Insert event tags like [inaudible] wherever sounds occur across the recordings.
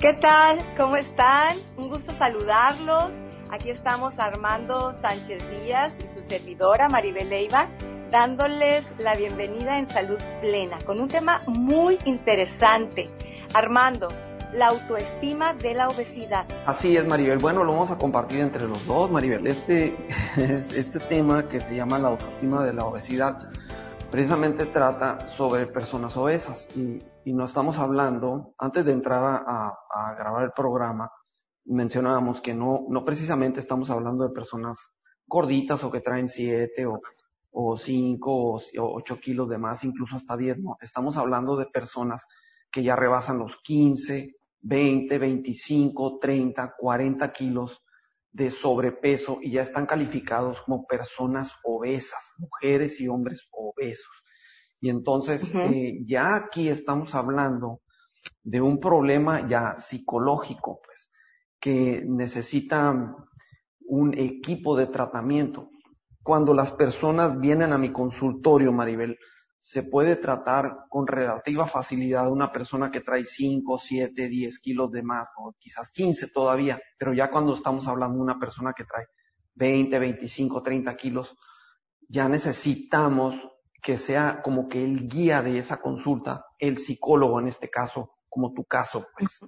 ¿Qué tal? ¿Cómo están? Un gusto saludarlos. Aquí estamos Armando Sánchez Díaz y su servidora Maribel Leiva dándoles la bienvenida en Salud Plena con un tema muy interesante. Armando, la autoestima de la obesidad. Así es, Maribel. Bueno, lo vamos a compartir entre los dos, Maribel. Este, [laughs] este tema que se llama la autoestima de la obesidad precisamente trata sobre personas obesas y, no estamos hablando, antes de entrar a, grabar el programa, mencionábamos que no, no precisamente estamos hablando de personas gorditas o que traen 7 o, o 5 o 8 kilos de más, incluso hasta 10, no, estamos hablando de personas que ya rebasan los 15, 20, 25, 30, 40 kilos de sobrepeso y ya están calificados como personas obesas, mujeres y hombres obesos. Y entonces eh, ya aquí estamos hablando de un problema ya psicológico, pues, que necesita un equipo de tratamiento. Cuando las personas vienen a mi consultorio, Maribel, se puede tratar con relativa facilidad una persona que trae 5, 7, 10 kilos de más, o quizás 15 todavía, pero ya cuando estamos hablando de una persona que trae 20, 25, 30 kilos, ya necesitamos que sea como que el guía de esa consulta, el psicólogo en este caso, como tu caso, pues.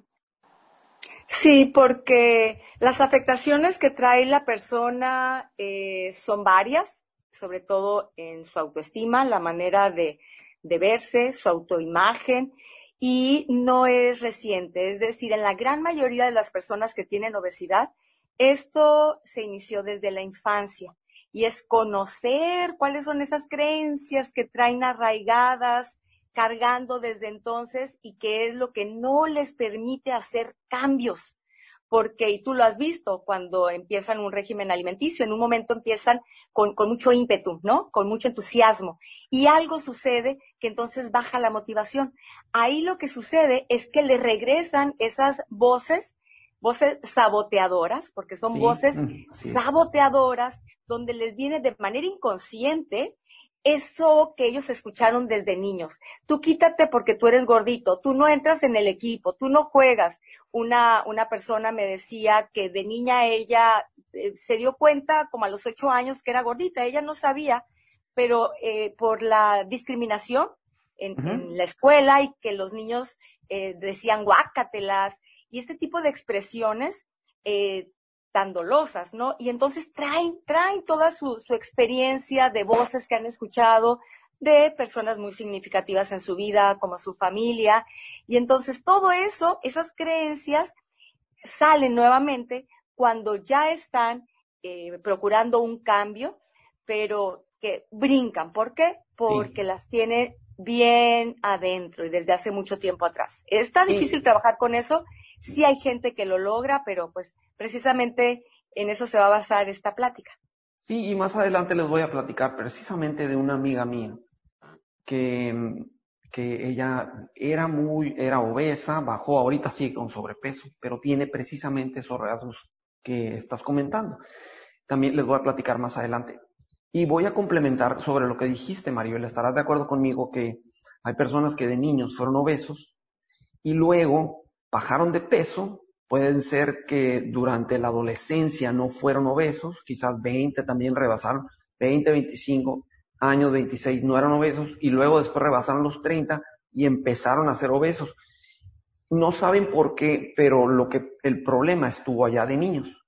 Sí, porque las afectaciones que trae la persona eh, son varias sobre todo en su autoestima, la manera de, verse, su autoimagen, y no es reciente. Es decir, en la gran mayoría de las personas que tienen obesidad, esto se inició desde la infancia y es conocer cuáles son esas creencias que traen arraigadas, cargando desde entonces y qué es lo que no les permite hacer cambios porque, y tú lo has visto, cuando empiezan un régimen alimenticio, en un momento empiezan con, mucho ímpetu, ¿no? Con mucho entusiasmo. Y algo sucede que entonces baja la motivación. Ahí lo que sucede es que le regresan esas voces, voces saboteadoras, porque son voces saboteadoras, donde les viene de manera inconsciente eso que ellos escucharon desde niños. Tú quítate porque tú eres gordito, tú no entras en el equipo, tú no juegas. Una, una persona me decía que de niña ella eh, se dio cuenta como a los ocho años que era gordita, ella no sabía, pero eh, por la discriminación en, la escuela y que los niños eh, decían guácatelas y este tipo de expresiones tan dolosas, ¿no? Y entonces traen, traen toda su, su experiencia de voces que han escuchado, de personas muy significativas en su vida, como su familia. Y entonces todo eso, esas creencias, salen nuevamente cuando ya están eh, procurando un cambio, pero que brincan. ¿Por qué? Porque las tiene bien adentro y desde hace mucho tiempo atrás. Está difícil trabajar con eso. Sí hay gente que lo logra, pero pues precisamente en eso se va a basar esta plática. Sí, y más adelante les voy a platicar precisamente de una amiga mía que, que ella era muy, era obesa, bajó, ahorita sí con sobrepeso, pero tiene precisamente esos rasgos que estás comentando. También les voy a platicar más adelante. Y voy a complementar sobre lo que dijiste, Maribel. Estarás de acuerdo conmigo que hay personas que de niños fueron obesos y luego bajaron de peso Pueden ser que durante la adolescencia no fueron obesos, quizás 20 también rebasaron, 20, 25 años, 26 no eran obesos y luego después rebasaron los 30 y empezaron a ser obesos. No saben por qué, pero lo que el problema estuvo allá de niños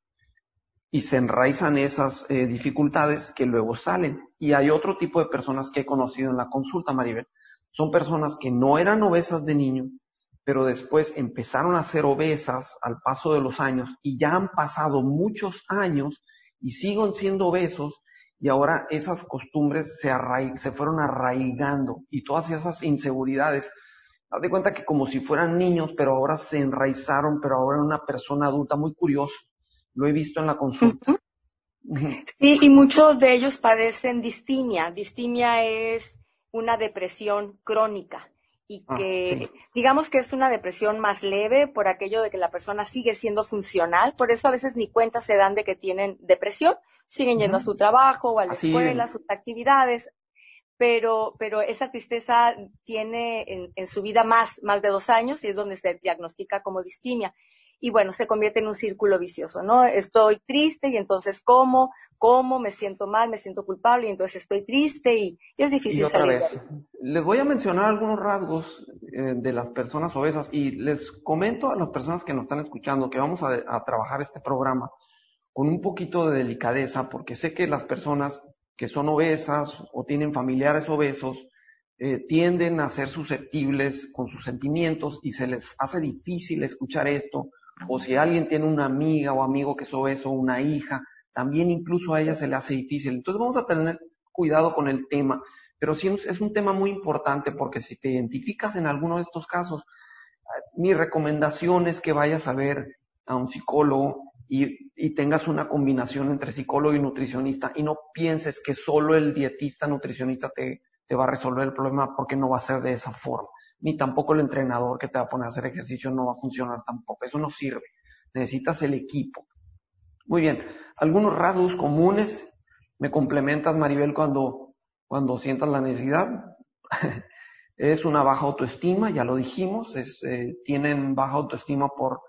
y se enraizan esas eh, dificultades que luego salen. Y hay otro tipo de personas que he conocido en la consulta, Maribel. Son personas que no eran obesas de niño, pero después empezaron a ser obesas al paso de los años y ya han pasado muchos años y siguen siendo obesos y ahora esas costumbres se, se fueron arraigando y todas esas inseguridades. Haz de cuenta que como si fueran niños, pero ahora se enraizaron, pero ahora una persona adulta, muy curioso. Lo he visto en la consulta. Sí, y muchos de ellos padecen distimia. Distimia es una depresión crónica y ah, que digamos que es una depresión más leve por aquello de que la persona sigue siendo funcional, por eso a veces ni cuenta se dan de que tienen depresión, siguen yendo a su trabajo o a la escuela, a sus actividades, pero, pero esa tristeza tiene en, en, su vida más, más de dos años y es donde se diagnostica como distimia. Y bueno, se convierte en un círculo vicioso, ¿no? Estoy triste y entonces como, como, me siento mal, me siento culpable y entonces estoy triste y, y es difícil y otra salir. Vez, les voy a mencionar algunos rasgos eh, de las personas obesas y les comento a las personas que nos están escuchando que vamos a, a trabajar este programa con un poquito de delicadeza porque sé que las personas que son obesas o tienen familiares obesos, eh, tienden a ser susceptibles con sus sentimientos y se les hace difícil escuchar esto. O si alguien tiene una amiga o amigo que es obeso, una hija, también incluso a ella se le hace difícil. Entonces vamos a tener cuidado con el tema. Pero sí es un tema muy importante porque si te identificas en alguno de estos casos, mi recomendación es que vayas a ver a un psicólogo y, tengas una combinación entre psicólogo y nutricionista y no pienses que solo el dietista nutricionista te va a resolver el problema porque no va a ser de esa forma. Ni tampoco el entrenador que te va a poner a hacer ejercicio no va a funcionar tampoco. Eso no sirve. Necesitas el equipo. Muy bien. Algunos rasgos comunes. Me complementas, Maribel, cuando, cuando sientas la necesidad. [laughs] es una baja autoestima, ya lo dijimos. Eh, tienen baja autoestima por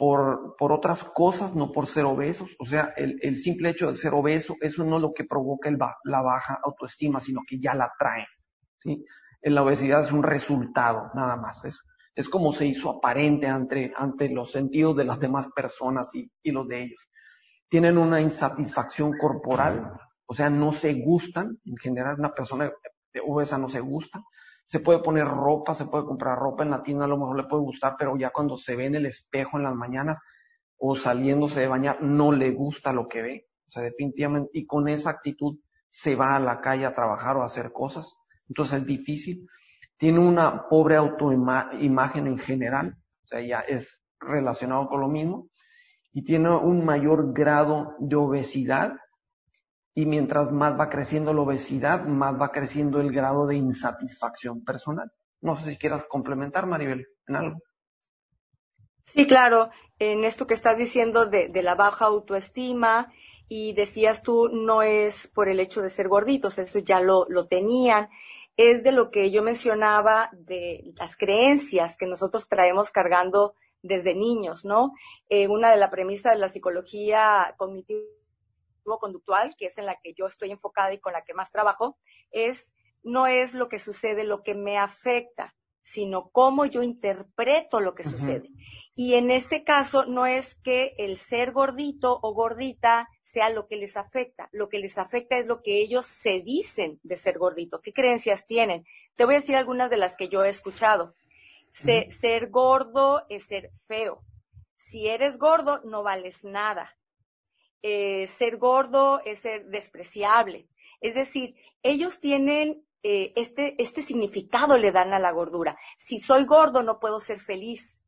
por, por otras cosas, no por ser obesos. O sea, el, el simple hecho de ser obeso, eso no es lo que provoca el, la baja autoestima, sino que ya la traen. ¿sí? En la obesidad es un resultado, nada más. Es, es como se hizo aparente ante, ante los sentidos de las demás personas y, y los de ellos. Tienen una insatisfacción corporal, o sea, no se gustan. En general, una persona obesa no se gusta se puede poner ropa, se puede comprar ropa en la tienda, a lo mejor le puede gustar, pero ya cuando se ve en el espejo en las mañanas o saliéndose de bañar, no le gusta lo que ve. O sea, definitivamente, y con esa actitud se va a la calle a trabajar o a hacer cosas. Entonces es difícil. Tiene una pobre autoimagen en general, o sea, ya es relacionado con lo mismo. Y tiene un mayor grado de obesidad y mientras más va creciendo la obesidad, más va creciendo el grado de insatisfacción personal. No sé si quieras complementar, Maribel, en algo. Sí, claro, en esto que estás diciendo de, de, la baja autoestima y decías tú, no es por el hecho de ser gorditos, eso ya lo, lo tenían, es de lo que yo mencionaba de las creencias que nosotros traemos cargando desde niños, ¿no? Eh, una de las premisas de la psicología cognitiva conductual, que es en la que yo estoy enfocada y con la que más trabajo, es no es lo que sucede lo que me afecta, sino cómo yo interpreto lo que sucede. Y en este caso no es que el ser gordito o gordita sea lo que les afecta, lo que les afecta es lo que ellos se dicen de ser gordito, qué creencias tienen. Te voy a decir algunas de las que yo he escuchado. Se. Ser gordo es ser feo. Si eres gordo, no vales nada eh, ser gordo es ser despreciable. Es decir, ellos tienen eh, este, este significado le dan a la gordura. Si soy gordo no puedo ser feliz.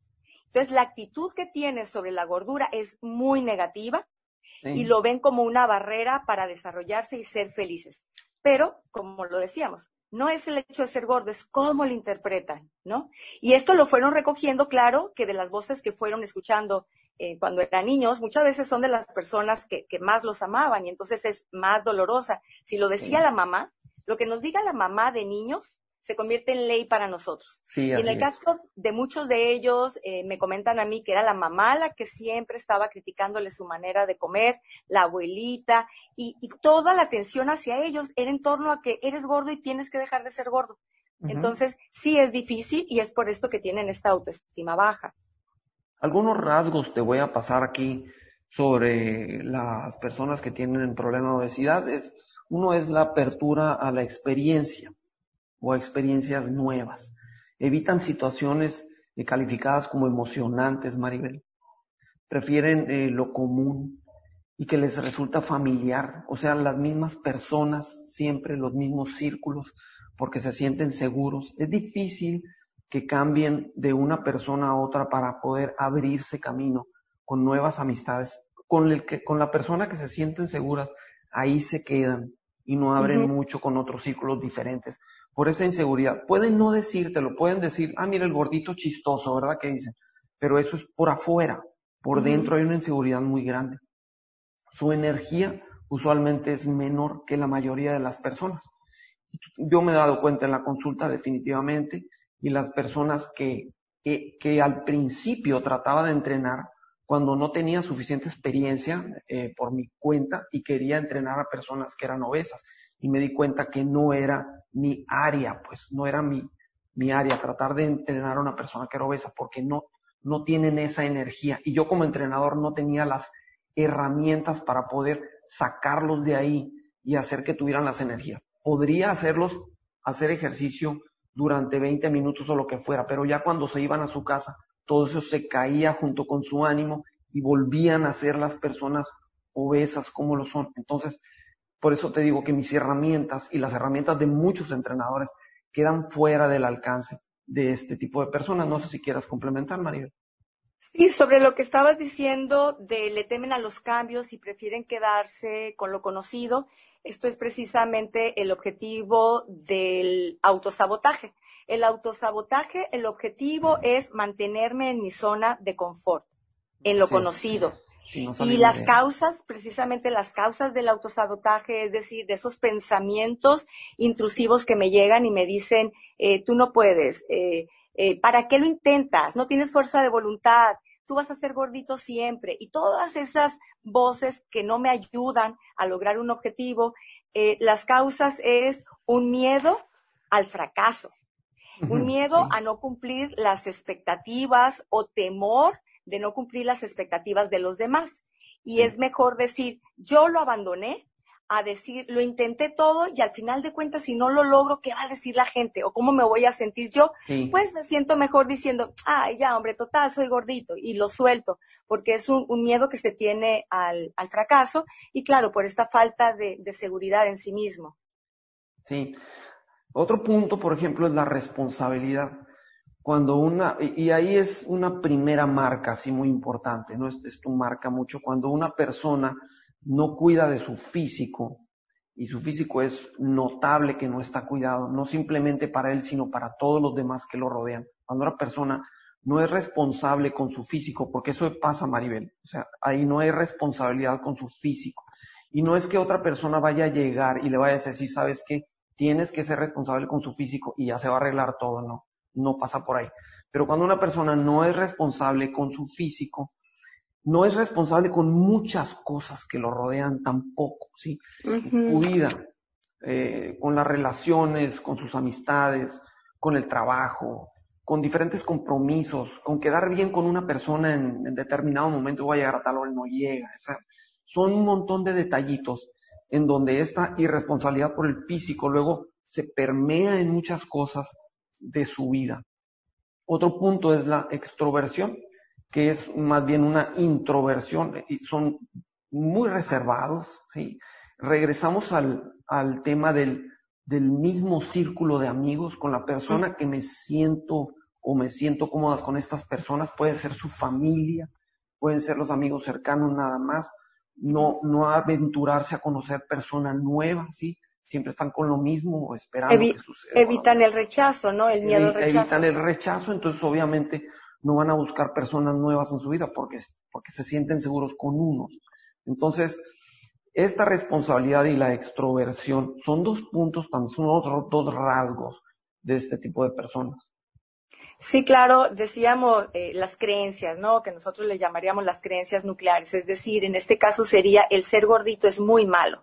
Entonces la actitud que tienes sobre la gordura es muy negativa sí. y lo ven como una barrera para desarrollarse y ser felices. Pero, como lo decíamos, no es el hecho de ser gordo, es cómo lo interpretan, ¿no? Y esto lo fueron recogiendo, claro, que de las voces que fueron escuchando eh, cuando eran niños, muchas veces son de las personas que, que, más los amaban y entonces es más dolorosa. Si lo decía sí. la mamá, lo que nos diga la mamá de niños se convierte en ley para nosotros. Sí, y en el caso de muchos de ellos, eh, me comentan a mí que era la mamá la que siempre estaba criticándole su manera de comer, la abuelita, y, y toda la atención hacia ellos era en torno a que eres gordo y tienes que dejar de ser gordo. Uh -huh. Entonces, sí es difícil y es por esto que tienen esta autoestima baja. Algunos rasgos te voy a pasar aquí sobre las personas que tienen problema de obesidad. Es, uno es la apertura a la experiencia o a experiencias nuevas. Evitan situaciones eh, calificadas como emocionantes, Maribel. Prefieren eh, lo común y que les resulta familiar, o sea, las mismas personas, siempre los mismos círculos, porque se sienten seguros. Es difícil que cambien de una persona a otra para poder abrirse camino con nuevas amistades. Con, el que, con la persona que se sienten seguras, ahí se quedan y no abren uh -huh. mucho con otros círculos diferentes. Por esa inseguridad. Pueden no decírtelo, pueden decir, ah, mira el gordito chistoso, ¿verdad? Que dicen. Pero eso es por afuera. Por uh -huh. dentro hay una inseguridad muy grande. Su energía usualmente es menor que la mayoría de las personas. Yo me he dado cuenta en la consulta definitivamente y las personas que, que, que al principio trataba de entrenar cuando no tenía suficiente experiencia eh, por mi cuenta y quería entrenar a personas que eran obesas y me di cuenta que no era mi área, pues no era mi, mi área, tratar de entrenar a una persona que era obesa porque no, no tienen esa energía. Y yo como entrenador no tenía las herramientas para poder sacarlos de ahí y hacer que tuvieran las energías. Podría hacerlos hacer ejercicio durante 20 minutos o lo que fuera, pero ya cuando se iban a su casa, todo eso se caía junto con su ánimo y volvían a ser las personas obesas como lo son. Entonces, por eso te digo que mis herramientas y las herramientas de muchos entrenadores quedan fuera del alcance de este tipo de personas. No sé si quieras complementar, Maribel. Sí, sobre lo que estabas diciendo de le temen a los cambios y prefieren quedarse con lo conocido, esto es precisamente el objetivo del autosabotaje. El autosabotaje, el objetivo es mantenerme en mi zona de confort, en lo conocido. y las causas, precisamente las causas del autosabotaje, es decir, de esos pensamientos intrusivos que me llegan y me dicen, eh, tú no puedes, eh, eh, ¿para qué lo intentas? No tienes fuerza de voluntad, tú vas a ser gordito siempre. Y todas esas voces que no me ayudan a lograr un objetivo, eh, las causas es un miedo al fracaso, un miedo a no cumplir las expectativas o temor de no cumplir las expectativas de los demás. Y es mejor decir, yo lo abandoné, a decir, lo intenté todo y al final de cuentas, si no lo logro, ¿qué va a decir la gente? ¿O cómo me voy a sentir yo? Pues me siento mejor diciendo, ay, ya, hombre, total, soy gordito y lo suelto, porque es un, miedo que se tiene al, fracaso y claro, por esta falta de, de seguridad en sí mismo. Sí. Otro punto, por ejemplo, es la responsabilidad. Cuando una, y ahí es una primera marca, así muy importante, ¿no? Es, es tu marca mucho. Cuando una persona no cuida de su físico, y su físico es notable que no está cuidado, no simplemente para él, sino para todos los demás que lo rodean. Cuando una persona no es responsable con su físico, porque eso pasa, Maribel, o sea, ahí no hay responsabilidad con su físico. Y no es que otra persona vaya a llegar y le vaya a decir, sabes qué, tienes que ser responsable con su físico y ya se va a arreglar todo, no, no pasa por ahí. Pero cuando una persona no es responsable con su físico, no es responsable con muchas cosas que lo rodean tampoco, ¿sí? Su vida, eh, con las relaciones, con sus amistades, con el trabajo, con diferentes compromisos, con quedar bien con una persona en, determinado momento, voy a llegar a tal hora y no llega. son un montón de detallitos en donde esta irresponsabilidad por el físico luego se permea en muchas cosas de su vida. Otro punto es la extroversión que es más bien una introversión y son muy reservados, ¿sí? Regresamos al, al tema del, del mismo círculo de amigos con la persona que me siento o me siento cómodas con estas personas, puede ser su familia, pueden ser los amigos cercanos nada más, no, no aventurarse a conocer personas nuevas, ¿sí? Siempre están con lo mismo esperando que suceda. Evitan el rechazo, ¿no? El miedo al rechazo. Evitan el rechazo, entonces obviamente no van a buscar personas nuevas en su vida porque, porque se sienten seguros con unos. Entonces, esta responsabilidad y la extroversión son dos puntos, también son otros dos rasgos de este tipo de personas. Sí, claro, decíamos eh, las creencias, ¿no? Que nosotros le llamaríamos las creencias nucleares. Es decir, en este caso sería el ser gordito es muy malo.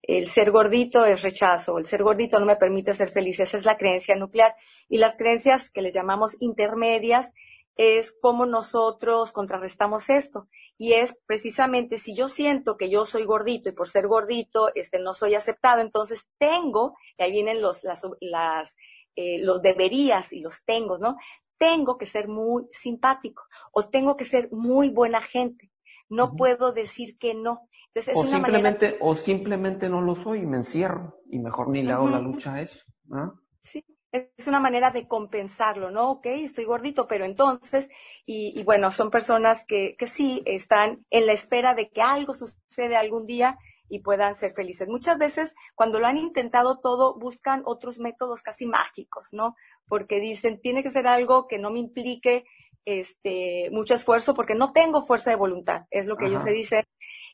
El ser gordito es rechazo, el ser gordito no me permite ser feliz. Esa es la creencia nuclear. Y las creencias que le llamamos intermedias es cómo nosotros contrarrestamos esto. Y es precisamente si yo siento que yo soy gordito y por ser gordito este, no soy aceptado, entonces tengo, y ahí vienen los, las, las, eh, los deberías y los tengo, ¿no? Tengo que ser muy simpático o tengo que ser muy buena gente. No puedo decir que no. Entonces, es o, simplemente, o simplemente no lo soy y me encierro y mejor ni le hago la lucha a eso. ¿no? Sí, es una manera de compensarlo, ¿no? Ok, estoy gordito, pero entonces, y, bueno, son personas que, que sí están en la espera de que algo suceda algún día y puedan ser felices. Muchas veces, cuando lo han intentado todo, buscan otros métodos casi mágicos, ¿no? Porque dicen, tiene que ser algo que no me implique este, mucho esfuerzo porque no tengo fuerza de voluntad, es lo que ellos se dicen.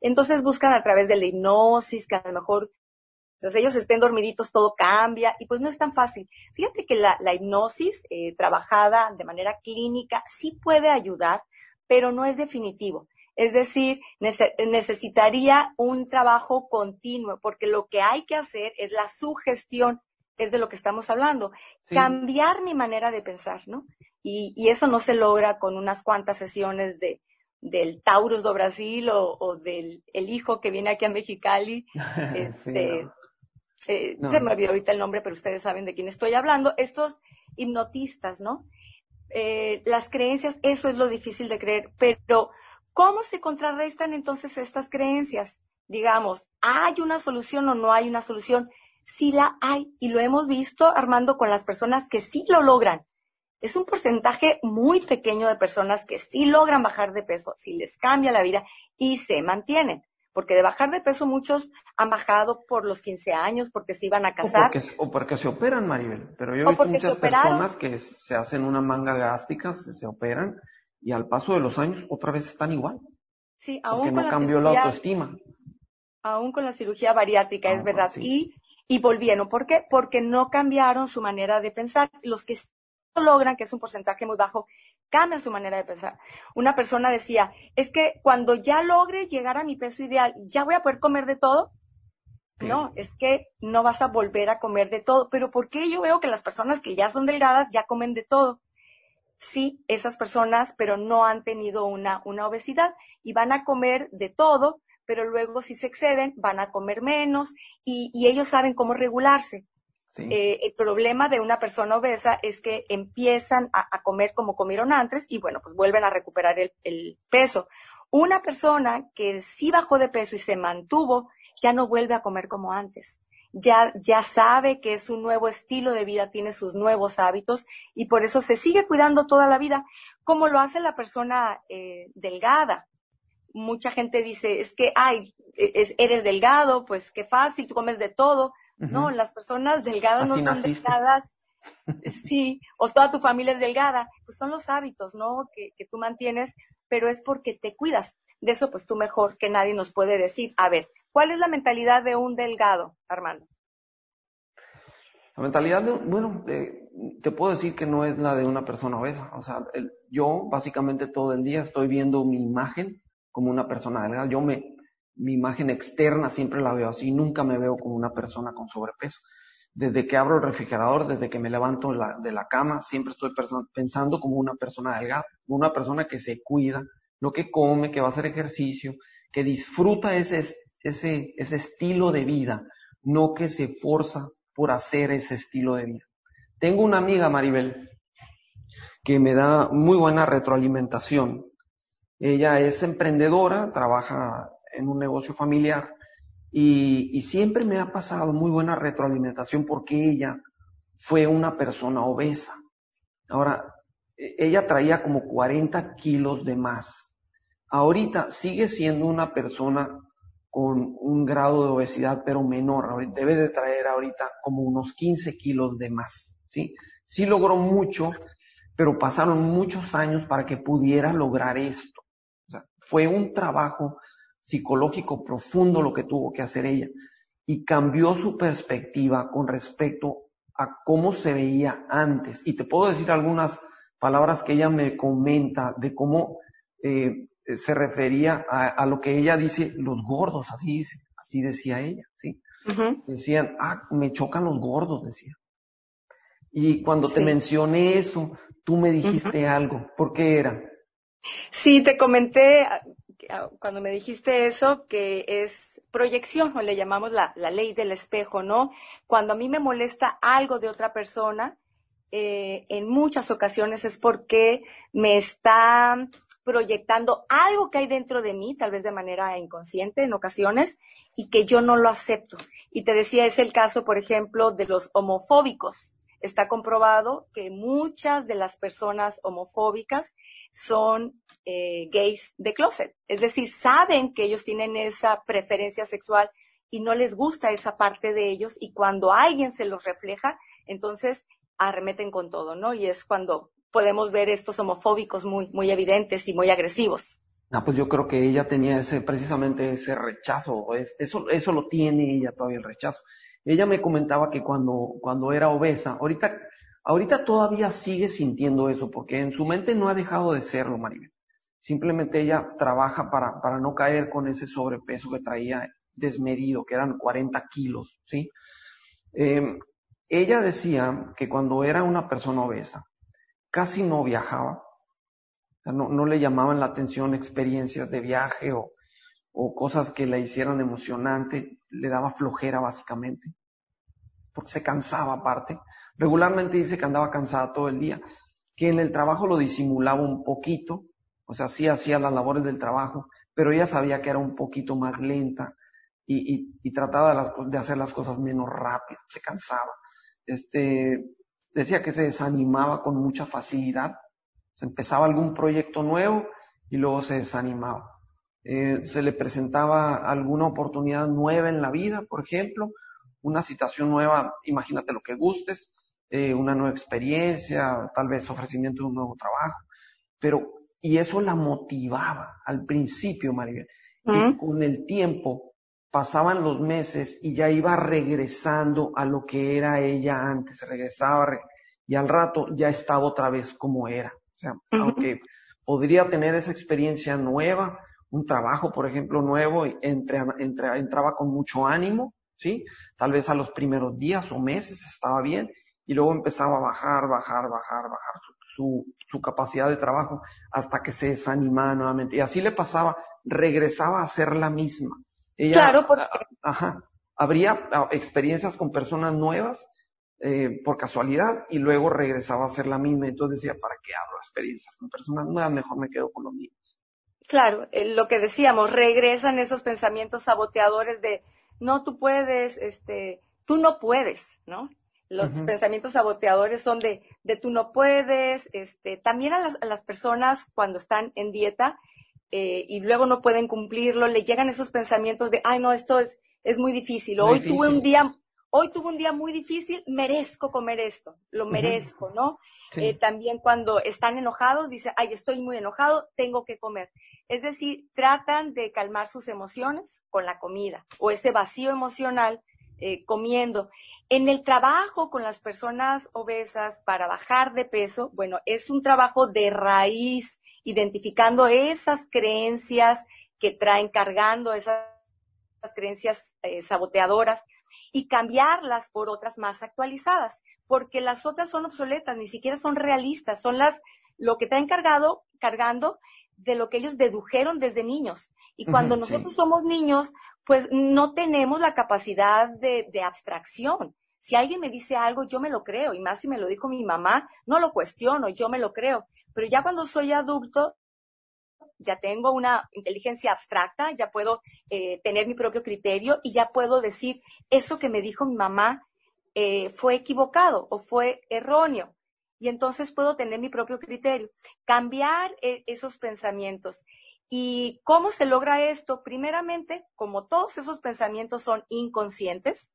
Entonces buscan a través de la hipnosis, que a lo mejor Entonces ellos estén dormiditos, todo cambia y pues no es tan fácil. Fíjate que la, hipnosis eh, trabajada de manera clínica sí puede ayudar, pero no es definitivo. Es decir, necesitaría un trabajo continuo, porque lo que hay que hacer es la sugestión, es de lo que estamos hablando, cambiar mi manera de pensar, ¿no? Y, eso no se logra con unas cuantas sesiones de, del Taurus do Brasil o, del el hijo que viene aquí a Mexicali. [laughs] Este, eh, se me olvidó ahorita el nombre, pero ustedes saben de quién estoy hablando. Estos hipnotistas, ¿no? Eh, las creencias, eso es lo difícil de creer, pero ¿cómo se contrarrestan entonces estas creencias? Digamos, ¿hay una solución o no hay una solución? Sí la hay, y lo hemos visto, Armando, con las personas que sí lo logran es un porcentaje muy pequeño de personas que sí logran bajar de peso, si les cambia la vida y se mantienen. Porque de bajar de peso muchos han bajado por los 15 años, porque se iban a casar. O porque, se operan, Maribel. Pero yo he visto muchas personas que se hacen una manga gástrica, se, operan y al paso de los años otra vez están igual. Sí, aún con no la cambió la autoestima. Aún con la cirugía bariátrica, es verdad. Y, y volvieron. ¿Por qué? Porque no cambiaron su manera de pensar. Los que logran, que es un porcentaje muy bajo, cambian su manera de pensar. Una persona decía, es que cuando ya logre llegar a mi peso ideal, ¿ya voy a poder comer de todo? No, es que no vas a volver a comer de todo. Pero ¿por qué yo veo que las personas que ya son delgadas ya comen de todo? Sí, esas personas, pero no han tenido una, una obesidad y van a comer de todo, pero luego si se exceden van a comer menos y, y ellos saben cómo regularse. Eh, el problema de una persona obesa es que empiezan a, comer como comieron antes y bueno, pues vuelven a recuperar el, peso. Una persona que sí bajó de peso y se mantuvo, ya no vuelve a comer como antes. Ya, ya sabe que es un nuevo estilo de vida, tiene sus nuevos hábitos y por eso se sigue cuidando toda la vida, como lo hace la persona eh, delgada. Mucha gente dice, es que, ay, e, eres delgado, pues qué fácil, tú comes de todo no, las personas delgadas no son delgadas. [laughs] Sí, o toda tu familia es delgada, pues son los hábitos, ¿no? Que, que tú mantienes, pero es porque te cuidas. De eso, pues tú mejor que nadie nos puede decir. A ver, ¿cuál es la mentalidad de un delgado, Armando? La mentalidad de, bueno, te puedo decir que no es la de una persona obesa. O sea, yo básicamente todo el día estoy viendo mi imagen como una persona delgada. Yo me, mi imagen externa siempre la veo así, nunca me veo como una persona con sobrepeso. Desde que abro el refrigerador, desde que me levanto de la, cama, siempre estoy pensando como una persona delgada, una persona que se cuida, lo que come, que va a hacer ejercicio, que disfruta ese, ese, ese estilo de vida, no que se forza por hacer ese estilo de vida. Tengo una amiga, Maribel, que me da muy buena retroalimentación. Ella es emprendedora, trabaja en un negocio familiar y, siempre me ha pasado muy buena retroalimentación porque ella fue una persona obesa. Ahora, e, ella traía como 40 kilos de más. Ahorita sigue siendo una persona con un grado de obesidad, pero menor. Debe de traer ahorita como unos 15 kilos de más. ¿sí? sí logró mucho, pero pasaron muchos años para que pudiera lograr esto. Fue un trabajo psicológico profundo lo que tuvo que hacer ella y cambió su perspectiva con respecto a cómo se veía antes. Y te puedo decir algunas palabras que ella me comenta de cómo eh, se refería a, lo que ella dice, los gordos, así dice, así decía ella, ¿sí? Decían, ah, me chocan los gordos, decía. Y cuando te mencioné eso, tú me dijiste algo, ¿por qué era? Sí, te comenté cuando me dijiste eso, que es proyección, o le llamamos la, ley del espejo, ¿no? Cuando a mí me molesta algo de otra persona, eh, en muchas ocasiones es porque me está proyectando algo que hay dentro de mí, tal vez de manera inconsciente en ocasiones, y que yo no lo acepto. Y te decía, es el caso, por ejemplo, de los homofóbicos. Está comprobado que muchas de las personas homofóbicas son eh, gays de closet. Es decir, saben que ellos tienen esa preferencia sexual y no les gusta esa parte de ellos y cuando alguien se los refleja, entonces arremeten con todo, ¿no? Y es cuando podemos ver estos homofóbicos muy, muy evidentes y muy agresivos. Ah, pues yo creo que ella tenía ese, precisamente ese rechazo, eso, eso lo tiene ella todavía el rechazo. Ella me comentaba que cuando, cuando era obesa, ahorita, ahorita todavía sigue sintiendo eso, porque en su mente no ha dejado de serlo, Maribel. Simplemente ella trabaja para, para no caer con ese sobrepeso que traía desmedido, que eran 40 kilos, ¿sí? Eh, ella decía que cuando era una persona obesa, casi no viajaba, no, no le llamaban la atención experiencias de viaje o, o cosas que la hicieran emocionante, le daba flojera básicamente, porque se cansaba aparte. Regularmente dice que andaba cansada todo el día, que en el trabajo lo disimulaba un poquito, o sea, sí hacía las labores del trabajo, pero ella sabía que era un poquito más lenta y, y, trataba de, de, hacer las cosas menos rápido, se cansaba. Este, decía que se desanimaba con mucha facilidad, se empezaba algún proyecto nuevo y luego se desanimaba. Eh, se le presentaba alguna oportunidad nueva en la vida, por ejemplo, una situación nueva, imagínate lo que gustes, eh, una nueva experiencia, tal vez ofrecimiento de un nuevo trabajo, pero, y eso la motivaba al principio, Maribel. Y con el tiempo pasaban los meses y ya iba regresando a lo que era ella antes, regresaba y al rato ya estaba otra vez como era. O sea, aunque podría tener esa experiencia nueva, un trabajo, por ejemplo, nuevo, entre, entre, entraba con mucho ánimo, ¿sí? Tal vez a los primeros días o meses estaba bien y luego empezaba a bajar, bajar, bajar, bajar su, su, su capacidad de trabajo hasta que se desanimaba nuevamente. Y así le pasaba, regresaba a ser la misma. Ella, claro, porque... Ajá. Habría experiencias con personas nuevas eh, por casualidad y luego regresaba a ser la misma. Entonces decía, ¿para qué hablo experiencias con personas nuevas? Mejor me quedo con los mismos. Claro, eh, lo que decíamos, regresan esos pensamientos saboteadores de no, tú puedes, este, tú no puedes, ¿no? Los uh -huh. pensamientos saboteadores son de, de tú no puedes, este, también a las, a las personas cuando están en dieta eh, y luego no pueden cumplirlo, le llegan esos pensamientos de, ay no, esto es, es muy difícil, hoy difícil. tuve un día hoy tuve un día muy difícil, merezco comer esto, lo merezco. ¿no? Sí. Eh, también cuando están enojados, dicen, ay, estoy muy enojado, tengo que comer. Es decir, tratan de calmar sus emociones con la comida o ese vacío emocional eh, comiendo. En el trabajo con las personas obesas para bajar de peso, bueno, es un trabajo de raíz, identificando esas creencias que traen cargando, esas creencias eh, saboteadoras y cambiarlas por otras más actualizadas, porque las otras son obsoletas, ni siquiera son realistas, son las, lo que traen cargado, cargando de lo que ellos dedujeron desde niños. Y cuando uh -huh, nosotros sí. somos niños, pues no tenemos la capacidad de, de, abstracción. Si alguien me dice algo, yo me lo creo, y más si me lo dijo mi mamá, no lo cuestiono, yo me lo creo. Pero ya cuando soy adulto, ya tengo una inteligencia abstracta, ya puedo eh, tener mi propio criterio y ya puedo decir, eso que me dijo mi mamá eh, fue equivocado o fue erróneo. Y entonces puedo tener mi propio criterio, cambiar eh, esos pensamientos. ¿Y cómo se logra esto? Primeramente, como todos esos pensamientos son inconscientes,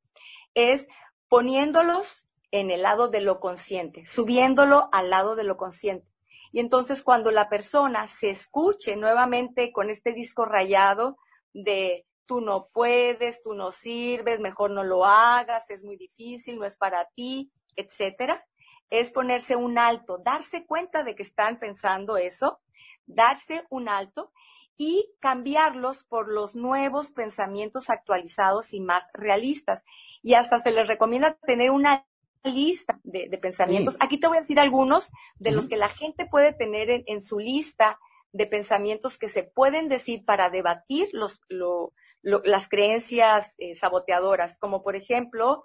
es poniéndolos en el lado de lo consciente, subiéndolo al lado de lo consciente. Y entonces cuando la persona se escuche nuevamente con este disco rayado de tú no puedes, tú no sirves, mejor no lo hagas, es muy difícil, no es para ti, etcétera, es ponerse un alto, darse cuenta de que están pensando eso, darse un alto y cambiarlos por los nuevos pensamientos actualizados y más realistas. Y hasta se les recomienda tener una lista de, de pensamientos. Sí. Aquí te voy a decir algunos de uh -huh. los que la gente puede tener en, en, su lista de pensamientos que se pueden decir para debatir los, lo, lo, las creencias eh, saboteadoras, como por ejemplo,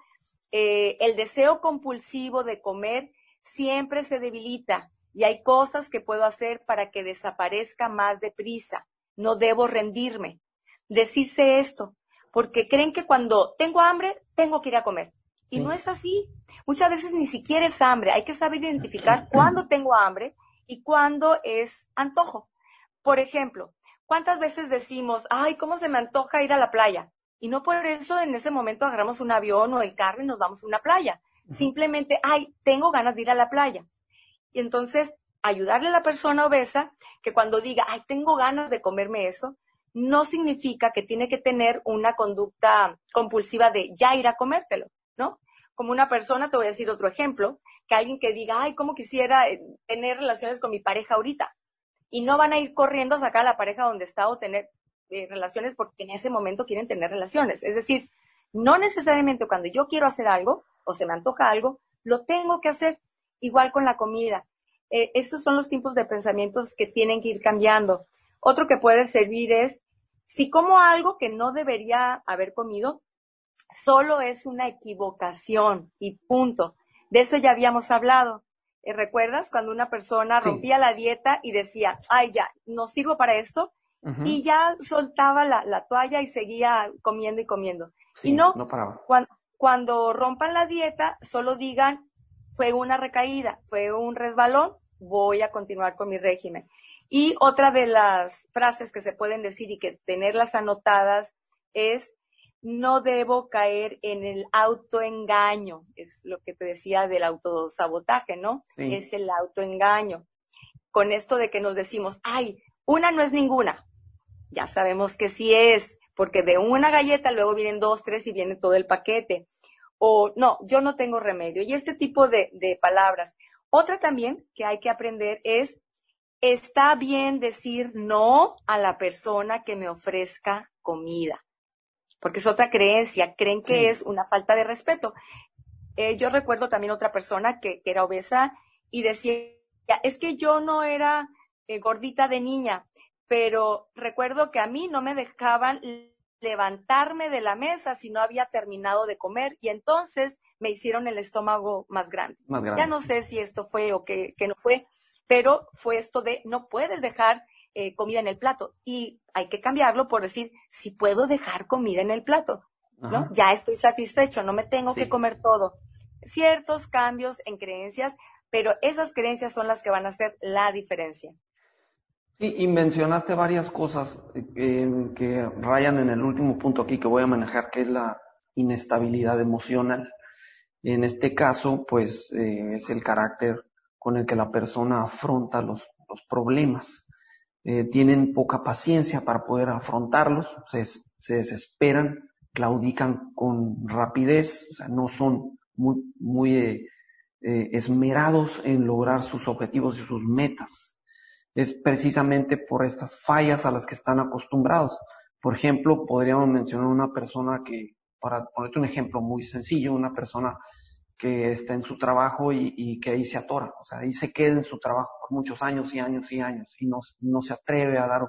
eh, el deseo compulsivo de comer siempre se debilita y hay cosas que puedo hacer para que desaparezca más deprisa. No debo rendirme. Decirse esto, porque creen que cuando tengo hambre, tengo que ir a comer. Y sí. no es así. Muchas veces ni siquiera es hambre. Hay que saber identificar [laughs] cuándo tengo hambre y cuándo es antojo. Por ejemplo, ¿cuántas veces decimos, ay, cómo se me antoja ir a la playa? Y no por eso en ese momento agarramos un avión o el carro y nos vamos a una playa. Simplemente, ay, tengo ganas de ir a la playa. Y entonces, ayudarle a la persona obesa que cuando diga, ay, tengo ganas de comerme eso, no significa que tiene que tener una conducta compulsiva de ya ir a comértelo, Como una persona, te voy a decir otro ejemplo, que alguien que diga, ay, ¿cómo quisiera eh, tener relaciones con mi pareja ahorita? Y no van a ir corriendo a sacar a la pareja donde está o tener eh, relaciones porque en ese momento quieren tener relaciones. Es decir, no necesariamente cuando yo quiero hacer algo o se me antoja algo, lo tengo que hacer igual con la comida. Eh, estos son los tipos de pensamientos que tienen que ir cambiando. Otro que puede servir es, si como algo que no debería haber comido, solo es una equivocación y punto. De eso ya habíamos hablado. Eh, ¿Recuerdas cuando una persona rompía la dieta y decía, ay, ya, no sirvo para esto? Y ya soltaba la, toalla y seguía comiendo y comiendo. y no, no Cuando, cuando rompan la dieta, solo digan, fue una recaída, fue un resbalón, voy a continuar con mi régimen. Y otra de las frases que se pueden decir y que tenerlas anotadas es, no debo caer en el autoengaño, es lo que te decía del autosabotaje, ¿no? Es el autoengaño. Con esto de que nos decimos, ay, una no es ninguna. Ya sabemos que sí es, porque de una galleta luego vienen dos, tres y viene todo el paquete. O no, yo no tengo remedio. Y este tipo de, de palabras. Otra también que hay que aprender es, está bien decir no a la persona que me ofrezca comida, porque es otra creencia, creen que es una falta de respeto. Eh, yo recuerdo también otra persona que, era obesa y decía, es que yo no era eh, gordita de niña, pero recuerdo que a mí no me dejaban levantarme de la mesa si no había terminado de comer y entonces me hicieron el estómago más grande. Ya no sé si esto fue o que, no fue, pero fue esto de no puedes dejar eh, comida en el plato y hay que cambiarlo por decir si puedo dejar comida en el plato, ¿no? Ya estoy satisfecho, no me tengo que comer todo. Ciertos cambios en creencias, pero esas creencias son las que van a hacer la diferencia. Sí, y mencionaste varias cosas eh, que rayan en el último punto aquí que voy a manejar, que es la inestabilidad emocional. En este caso, pues eh, es el carácter con el que la persona afronta los, los problemas. Eh, tienen poca paciencia para poder afrontarlos, se, se, desesperan, claudican con rapidez, o sea, no son muy, muy esmerados en lograr sus objetivos y sus metas es precisamente por estas fallas a las que están acostumbrados. Por ejemplo, podríamos mencionar una persona que, para ponerte un ejemplo muy sencillo, una persona que está en su trabajo y, que ahí se atora, o sea, ahí se queda en su trabajo por muchos años y años y años y no, no se atreve a dar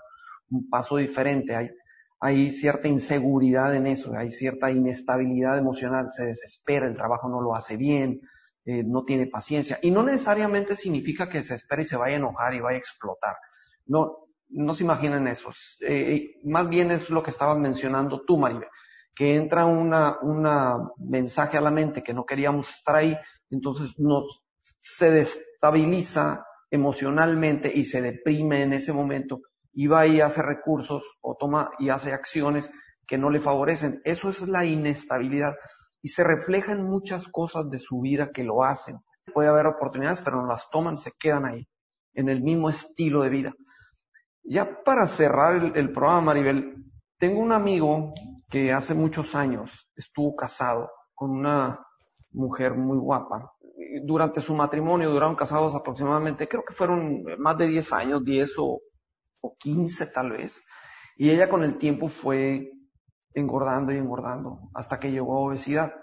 un paso diferente. Hay, hay cierta inseguridad en eso, hay cierta inestabilidad emocional, se desespera, el trabajo no lo hace bien, eh, no tiene paciencia. Y no necesariamente significa que se espere y se vaya a enojar y vaya a explotar. No, no se imaginen eso. Eh, más bien es lo que estabas mencionando tú, Maribel, que entra una, una mensaje a la mente que no queríamos estar ahí, entonces nos, se destabiliza emocionalmente y se deprime en ese momento y va y hace recursos o toma y hace acciones que no le favorecen. Eso es la inestabilidad y se refleja en muchas cosas de su vida que lo hacen. Puede haber oportunidades, pero no las toman, se quedan ahí, en el mismo estilo de vida. Ya para cerrar el, programa, Maribel, tengo un amigo que hace muchos años estuvo casado con una mujer muy guapa. Durante su matrimonio duraron casados aproximadamente, creo que fueron más de 10 años, 10 o, o 15 tal vez. Y ella con el tiempo fue engordando y engordando hasta que llegó a obesidad.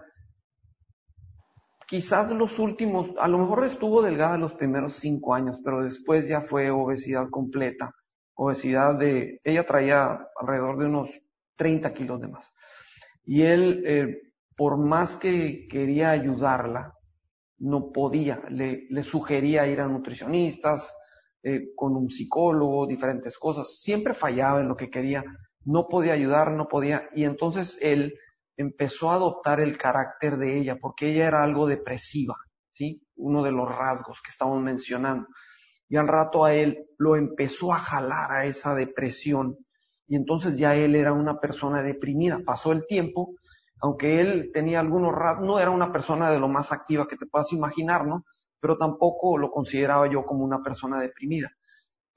Quizás los últimos, a lo mejor estuvo delgada los primeros cinco años, pero después ya fue obesidad completa. Obesidad de, ella traía alrededor de unos 30 kilos de más. Y él, eh, por más que quería ayudarla, no podía. Le, sugería ir a nutricionistas, eh, con un psicólogo, diferentes cosas. Siempre fallaba en lo que quería no podía ayudar, no podía, y entonces él empezó a adoptar el carácter de ella, porque ella era algo depresiva, ¿sí? Uno de los rasgos que estamos mencionando. Y al rato a él lo empezó a jalar a esa depresión, y entonces ya él era una persona deprimida. Pasó el tiempo, aunque él tenía algunos rasgos, no era una persona de lo más activa que te puedas imaginar, ¿no? Pero tampoco lo consideraba yo como una persona deprimida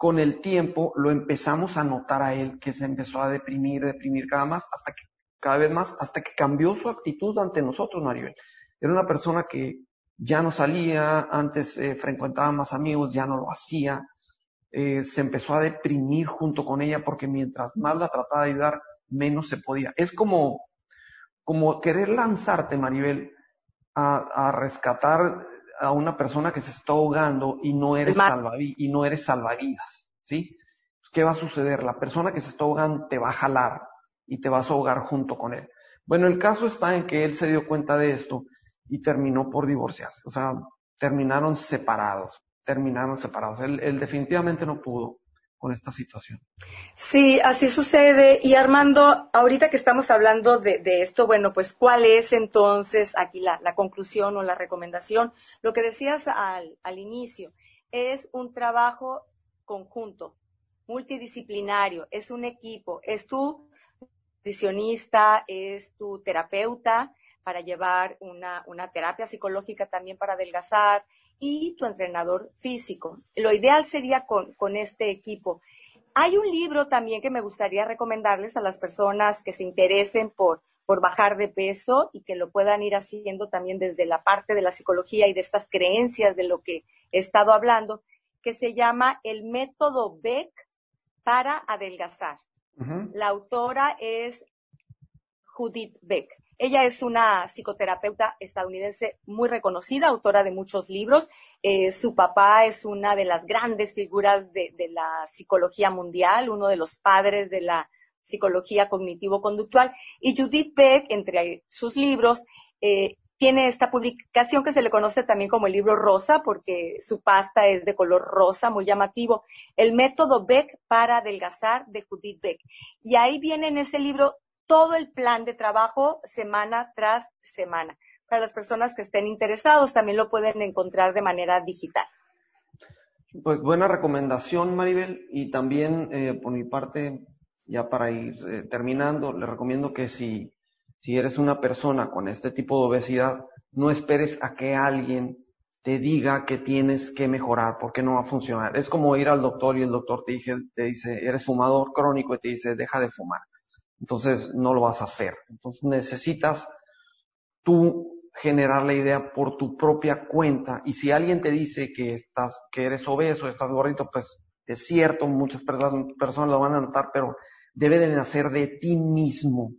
con el tiempo lo empezamos a notar a él que se empezó a deprimir, deprimir cada más, hasta que, cada vez más, hasta que cambió su actitud ante nosotros, Maribel. Era una persona que ya no salía, antes eh, frecuentaba más amigos, ya no lo hacía, eh, se empezó a deprimir junto con ella porque mientras más la trataba de ayudar, menos se podía. Es como, como querer lanzarte, Maribel, a, a rescatar a una persona que se está ahogando y no eres, salvavi y no eres salvavidas, ¿sí? ¿Qué va a suceder? La persona que se está ahogando te va a jalar y te vas a ahogar junto con él. Bueno, el caso está en que él se dio cuenta de esto y terminó por divorciarse. O sea, terminaron separados, terminaron separados. Él, él definitivamente no pudo con esta situación. Sí, así sucede. Y Armando, ahorita que estamos hablando de, esto, bueno, pues ¿cuál es entonces aquí la, conclusión o la recomendación? Lo que decías al, al inicio, es un trabajo conjunto, multidisciplinario, es un equipo, es tu nutricionista, es tu terapeuta para llevar una, una terapia psicológica también para adelgazar, y tu entrenador físico. Lo ideal sería con, con este equipo. Hay un libro también que me gustaría recomendarles a las personas que se interesen por, por bajar de peso y que lo puedan ir haciendo también desde la parte de la psicología y de estas creencias de lo que he estado hablando, que se llama El método Beck para adelgazar. La autora es Judith Beck. Ella es una psicoterapeuta estadounidense muy reconocida, autora de muchos libros. Eh, su papá es una de las grandes figuras de, la psicología mundial, uno de los padres de la psicología cognitivo-conductual. Y Judith Beck, entre sus libros, eh, tiene esta publicación que se le conoce también como el libro rosa, porque su pasta es de color rosa, muy llamativo. El método Beck para adelgazar de Judith Beck. Y ahí viene en ese libro todo el plan de trabajo semana tras semana. Para las personas que estén interesados, también lo pueden encontrar de manera digital. Pues buena recomendación, Maribel. Y también, eh, por mi parte, ya para ir eh, terminando, le recomiendo que si, si eres una persona con este tipo de obesidad, no esperes a que alguien te diga que tienes que mejorar porque no va a funcionar. Es como ir al doctor y el doctor te, te dice, eres fumador crónico y te dice, deja de fumar entonces no lo vas a hacer. Entonces necesitas tú generar la idea por tu propia cuenta. Y si alguien te dice que estás, que eres obeso, estás gordito, pues es cierto, muchas personas, lo van a notar, pero debe de nacer de ti mismo.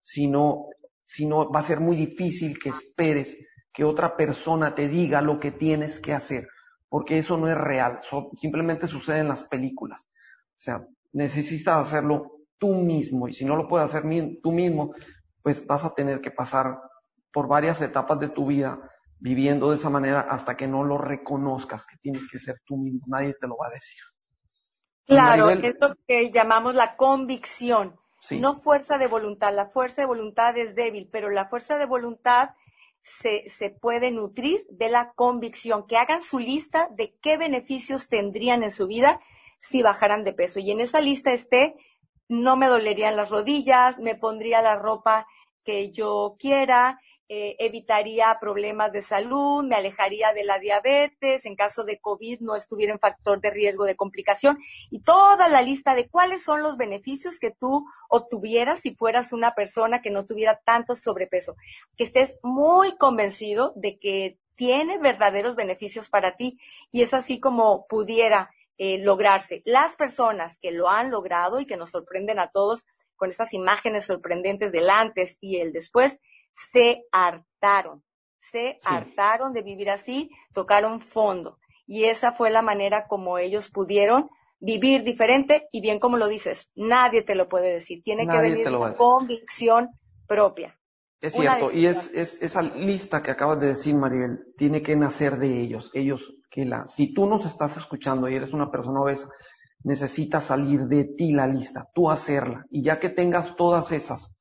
Si no, si no, va a ser muy difícil que esperes que otra persona te diga lo que tienes que hacer, porque eso no es real, simplemente sucede en las películas. O sea, necesitas hacerlo tú mismo. Y si no lo puedes hacer tú mismo, pues vas a tener que pasar por varias etapas de tu vida viviendo de esa manera hasta que no lo reconozcas, que tienes que ser tú mismo. Nadie te lo va a decir. Claro, es lo que llamamos la convicción, no fuerza de voluntad. La fuerza de voluntad es débil, pero la fuerza de voluntad se, se puede nutrir de la convicción. Que hagan su lista de qué beneficios tendrían en su vida si bajaran de peso. Y en esa lista esté no me dolerían las rodillas, me pondría la ropa que yo quiera, eh, evitaría problemas de salud, me alejaría de la diabetes, en caso de COVID no estuviera en factor de riesgo de complicación y toda la lista de cuáles son los beneficios que tú obtuvieras si fueras una persona que no tuviera tanto sobrepeso, que estés muy convencido de que tiene verdaderos beneficios para ti y es así como pudiera eh, lograrse. Las personas que lo han logrado y que nos sorprenden a todos con estas imágenes sorprendentes del antes y el después, se hartaron, se hartaron de vivir así, tocaron fondo. Y esa fue la manera como ellos pudieron vivir diferente y bien como lo dices, nadie te lo puede decir, tiene que venir con convicción propia. Es cierto, y es, es, esa lista que acabas de decir, Maribel, tiene que nacer de ellos. Ellos que la, si tú nos estás escuchando y eres una persona obesa, necesita salir de ti la lista, tú hacerla. Y ya que tengas todas esas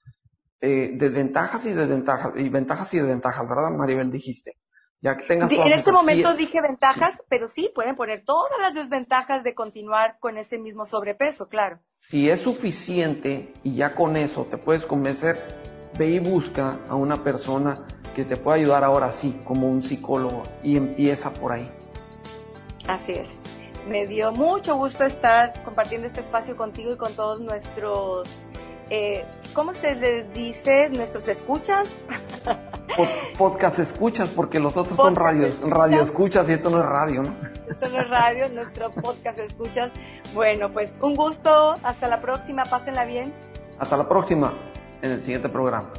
eh, desventajas y desventajas, y ventajas y desventajas, ¿verdad, Maribel? Dijiste. Ya que tengas En este momento dije ventajas, pero sí, pueden poner todas las desventajas de continuar con ese mismo sobrepeso, claro. Si es suficiente y ya con eso te puedes convencer, ve y busca a una persona que te pueda ayudar ahora sí, como un psicólogo, y empieza por ahí. Así es. Me dio mucho gusto estar compartiendo este espacio contigo y con todos nuestros, eh, ¿cómo se les dice? ¿Nuestros escuchas? podcast escuchas, porque los otros son radios, radio escuchas y esto no es radio, ¿no? Esto no es radio, [laughs] nuestro podcast escuchas. Bueno, pues un gusto, hasta la próxima, pásenla bien. Hasta la próxima, en el siguiente programa.